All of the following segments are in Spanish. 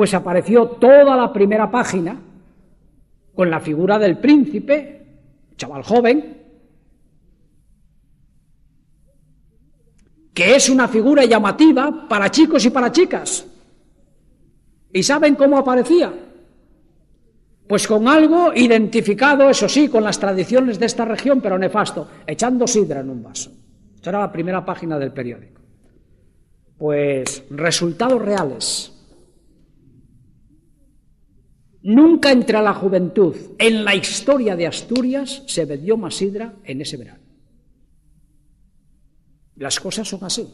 Pues apareció toda la primera página con la figura del príncipe, chaval joven, que es una figura llamativa para chicos y para chicas. ¿Y saben cómo aparecía? Pues con algo identificado, eso sí, con las tradiciones de esta región, pero nefasto, echando sidra en un vaso. Esta era la primera página del periódico. Pues resultados reales. Nunca entre la juventud en la historia de Asturias se bebió más sidra en ese verano. Las cosas son así.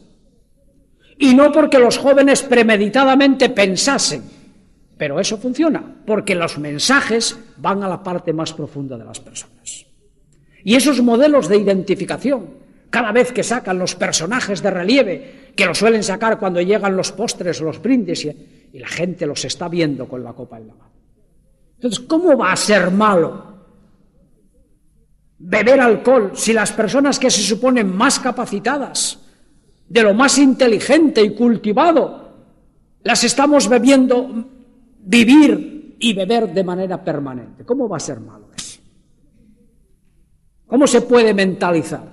Y no porque los jóvenes premeditadamente pensasen, pero eso funciona, porque los mensajes van a la parte más profunda de las personas. Y esos modelos de identificación, cada vez que sacan los personajes de relieve, que lo suelen sacar cuando llegan los postres o los brindis, y la gente los está viendo con la copa en la mano. Entonces, ¿cómo va a ser malo beber alcohol si las personas que se suponen más capacitadas, de lo más inteligente y cultivado, las estamos bebiendo vivir y beber de manera permanente? ¿Cómo va a ser malo eso? ¿Cómo se puede mentalizar?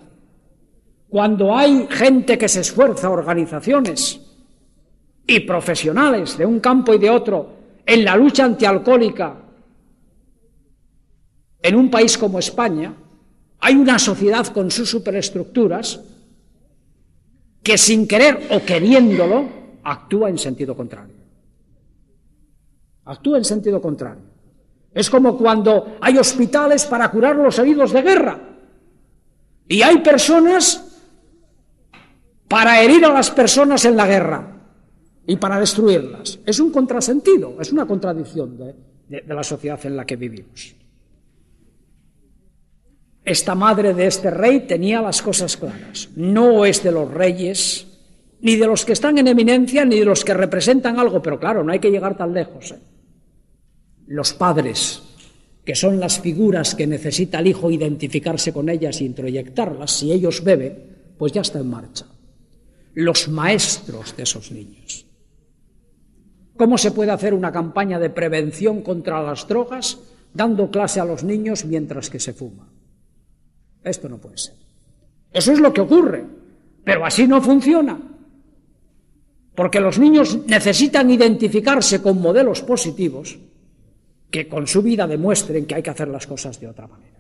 Cuando hay gente que se esfuerza, organizaciones y profesionales de un campo y de otro, en la lucha antialcohólica, en un país como España, hay una sociedad con sus superestructuras que sin querer o queriéndolo actúa en sentido contrario. Actúa en sentido contrario. Es como cuando hay hospitales para curar los heridos de guerra y hay personas para herir a las personas en la guerra y para destruirlas. Es un contrasentido, es una contradicción de, de la sociedad en la que vivimos. Esta madre de este rey tenía las cosas claras. No es de los reyes, ni de los que están en eminencia, ni de los que representan algo, pero claro, no hay que llegar tan lejos. ¿eh? Los padres, que son las figuras que necesita el hijo identificarse con ellas e introyectarlas, si ellos beben, pues ya está en marcha. Los maestros de esos niños. ¿Cómo se puede hacer una campaña de prevención contra las drogas dando clase a los niños mientras que se fuma? Esto no puede ser. Eso es lo que ocurre, pero así no funciona. Porque los niños necesitan identificarse con modelos positivos que con su vida demuestren que hay que hacer las cosas de otra manera.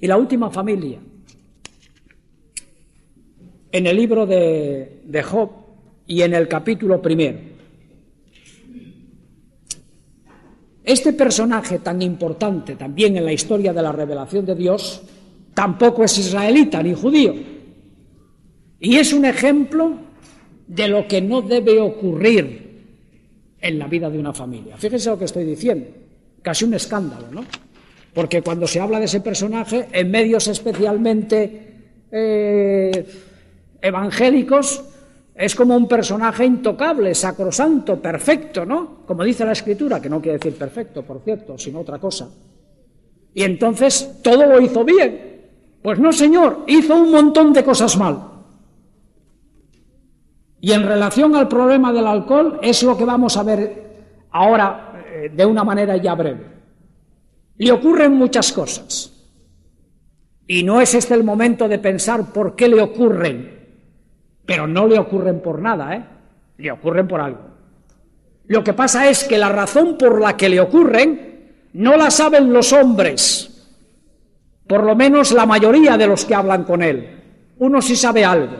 Y la última familia, en el libro de, de Job y en el capítulo primero, este personaje tan importante también en la historia de la revelación de Dios, tampoco es israelita ni judío. Y es un ejemplo de lo que no debe ocurrir en la vida de una familia. Fíjense lo que estoy diciendo, casi un escándalo, ¿no? Porque cuando se habla de ese personaje, en medios especialmente eh, evangélicos, es como un personaje intocable, sacrosanto, perfecto, ¿no? Como dice la escritura, que no quiere decir perfecto, por cierto, sino otra cosa. Y entonces todo lo hizo bien, pues no, señor, hizo un montón de cosas mal. Y en relación al problema del alcohol es lo que vamos a ver ahora eh, de una manera ya breve. Le ocurren muchas cosas. Y no es este el momento de pensar por qué le ocurren. Pero no le ocurren por nada, ¿eh? Le ocurren por algo. Lo que pasa es que la razón por la que le ocurren no la saben los hombres por lo menos la mayoría de los que hablan con él. Uno sí sabe algo.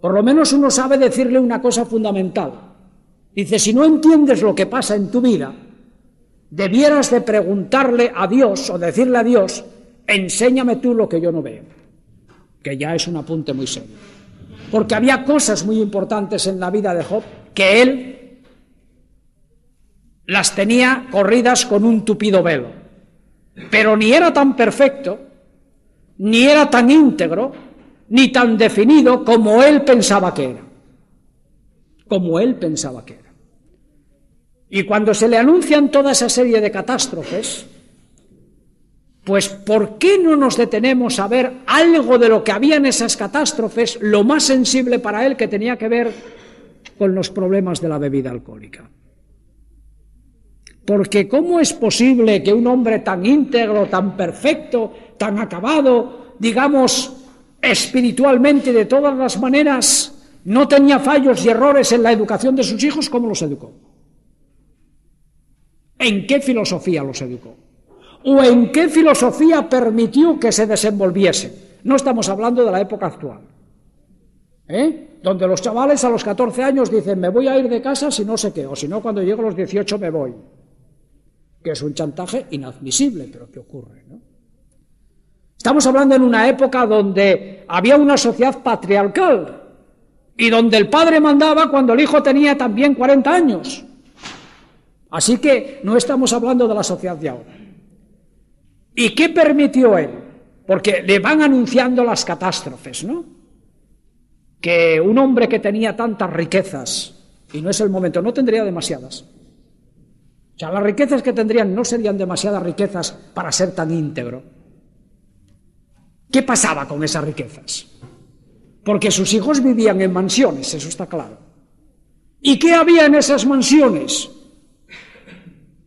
Por lo menos uno sabe decirle una cosa fundamental. Dice, si no entiendes lo que pasa en tu vida, debieras de preguntarle a Dios o decirle a Dios, enséñame tú lo que yo no veo. Que ya es un apunte muy serio. porque había cosas muy importantes en la vida de Job que él las tenía corridas con un tupido velo. Pero ni era tan perfecto, ni era tan íntegro, ni tan definido como él pensaba que era. Como él pensaba que era. Y cuando se le anuncian toda esa serie de catástrofes, pues ¿por qué no nos detenemos a ver algo de lo que había en esas catástrofes, lo más sensible para él que tenía que ver con los problemas de la bebida alcohólica? Porque ¿cómo es posible que un hombre tan íntegro, tan perfecto, tan acabado, digamos, espiritualmente de todas las maneras, no tenía fallos y errores en la educación de sus hijos, ¿cómo los educó? ¿En qué filosofía los educó? ¿O en qué filosofía permitió que se desenvolviese? No estamos hablando de la época actual. ¿eh? Donde los chavales a los 14 años dicen, me voy a ir de casa si no sé qué, o si no, cuando llego a los 18 me voy. Que es un chantaje inadmisible, pero que ocurre. ¿no? Estamos hablando en una época donde había una sociedad patriarcal y donde el padre mandaba cuando el hijo tenía también 40 años. Así que no estamos hablando de la sociedad de ahora. ¿Y qué permitió él? Porque le van anunciando las catástrofes, ¿no? Que un hombre que tenía tantas riquezas, y no es el momento, no tendría demasiadas. O sea, las riquezas que tendrían no serían demasiadas riquezas para ser tan íntegro. ¿Qué pasaba con esas riquezas? Porque sus hijos vivían en mansiones, eso está claro. ¿Y qué había en esas mansiones?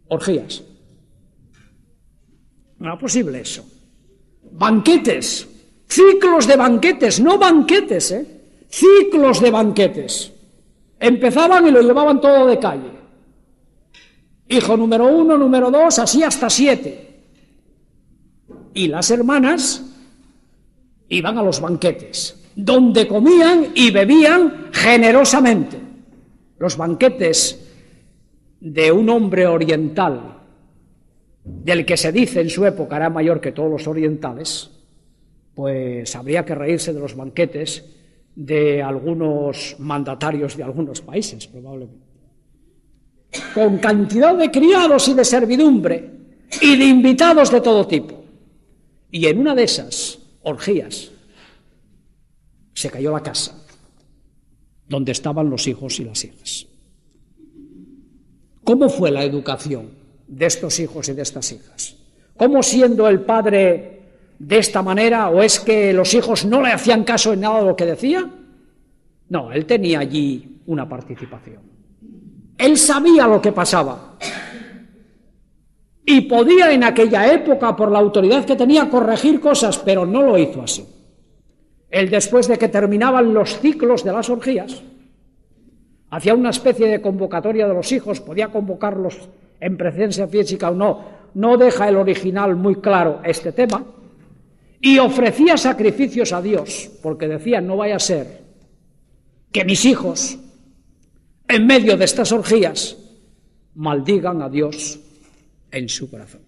orgías. No era posible eso. Banquetes, ciclos de banquetes, no banquetes, ¿eh? Ciclos de banquetes. Empezaban y lo llevaban todo de calle. Hijo número uno, número dos, así hasta siete. Y las hermanas iban a los banquetes, donde comían y bebían generosamente. Los banquetes de un hombre oriental, del que se dice en su época era mayor que todos los orientales, pues habría que reírse de los banquetes de algunos mandatarios de algunos países, probablemente. Con cantidad de criados y de servidumbre y de invitados de todo tipo. Y en una de esas orgías se cayó la casa donde estaban los hijos y las hijas. ¿Cómo fue la educación de estos hijos y de estas hijas? ¿Cómo siendo el padre de esta manera o es que los hijos no le hacían caso en nada de lo que decía? No, él tenía allí una participación. Él sabía lo que pasaba. Y podía en aquella época, por la autoridad que tenía, corregir cosas, pero no lo hizo así. Él después de que terminaban los ciclos de las orgías, hacía una especie de convocatoria de los hijos, podía convocarlos en presencia física o no, no deja el original muy claro este tema, y ofrecía sacrificios a Dios, porque decía, no vaya a ser que mis hijos, en medio de estas orgías, maldigan a Dios en su corazón.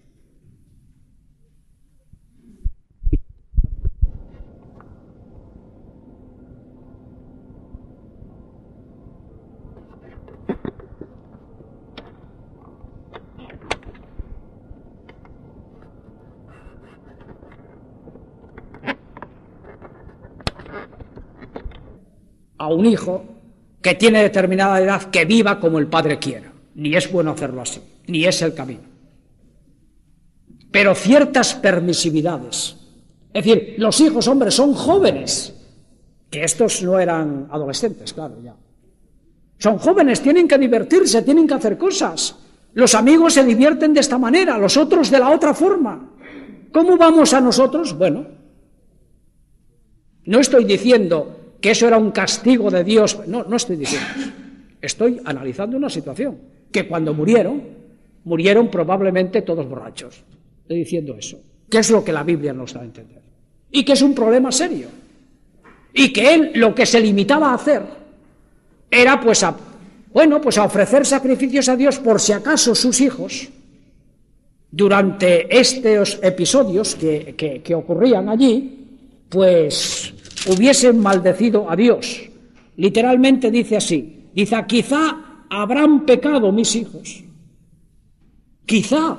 a un hijo que tiene determinada edad que viva como el padre quiera. Ni es bueno hacerlo así, ni es el camino. Pero ciertas permisividades. Es decir, los hijos, hombres, son jóvenes, que estos no eran adolescentes, claro, ya. Son jóvenes, tienen que divertirse, tienen que hacer cosas. Los amigos se divierten de esta manera, los otros de la otra forma. ¿Cómo vamos a nosotros? Bueno, no estoy diciendo que eso era un castigo de Dios. No, no estoy diciendo eso. Estoy analizando una situación, que cuando murieron, murieron probablemente todos borrachos. Estoy diciendo eso. ¿Qué es lo que la Biblia nos da a entender? Y que es un problema serio. Y que él lo que se limitaba a hacer era pues a, bueno, pues a ofrecer sacrificios a Dios por si acaso sus hijos, durante estos episodios que, que ocurrían allí, pues hubiesen maldecido a Dios. Literalmente dice así, dice, quizá habrán pecado mis hijos. Quizá.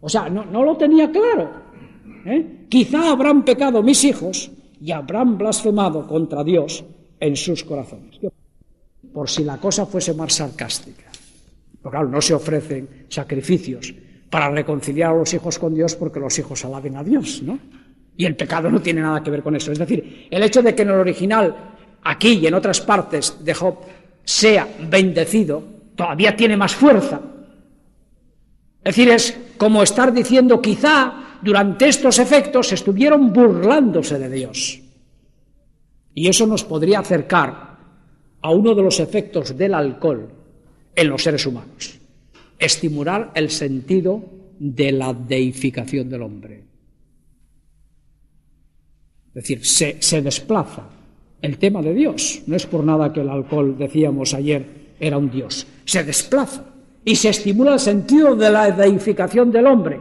O sea, no, lo tenía claro. ¿eh? Quizá habrán pecado mis hijos y habrán blasfemado contra Dios en sus corazones. Por si la cosa fuese más sarcástica. Porque claro, no se ofrecen sacrificios para reconciliar a los hijos con Dios porque los hijos alaben a Dios, ¿no? Y el pecado no tiene nada que ver con eso. Es decir, el hecho de que en el original, aquí y en otras partes de Job, sea bendecido, todavía tiene más fuerza. Es decir, es como estar diciendo, quizá durante estos efectos estuvieron burlándose de Dios. Y eso nos podría acercar a uno de los efectos del alcohol en los seres humanos. Estimular el sentido de la deificación del hombre. Es decir, se, desplaza el tema de Dios. No es por nada que el alcohol, decíamos ayer, era un Dios. Se desplaza y se estimula el sentido de la deificación del hombre.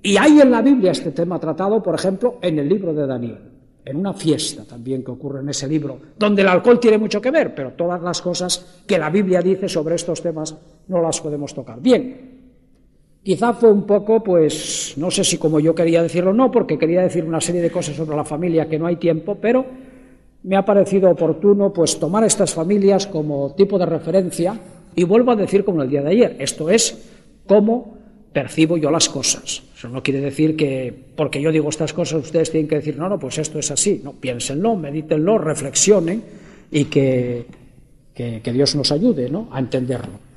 Y hay en la Biblia este tema tratado, por ejemplo, en el libro de Daniel, en una fiesta también que ocurre en ese libro, donde el alcohol tiene mucho que ver, pero todas las cosas que la Biblia dice sobre estos temas no las podemos tocar. Bien, Quizá fue un poco, no sé si como yo quería decirlo o no, porque quería decir una serie de cosas sobre la familia que no hay tiempo, pero me ha parecido oportuno, pues, tomar estas familias como tipo de referencia y vuelvo a decir como el día de ayer, esto es cómo percibo yo las cosas. Eso no quiere decir que porque yo digo estas cosas ustedes tienen que decir, no, no, pues esto es así. No, piénsenlo, medítenlo, reflexionen y que, que, que Dios nos ayude ¿no? a entenderlo.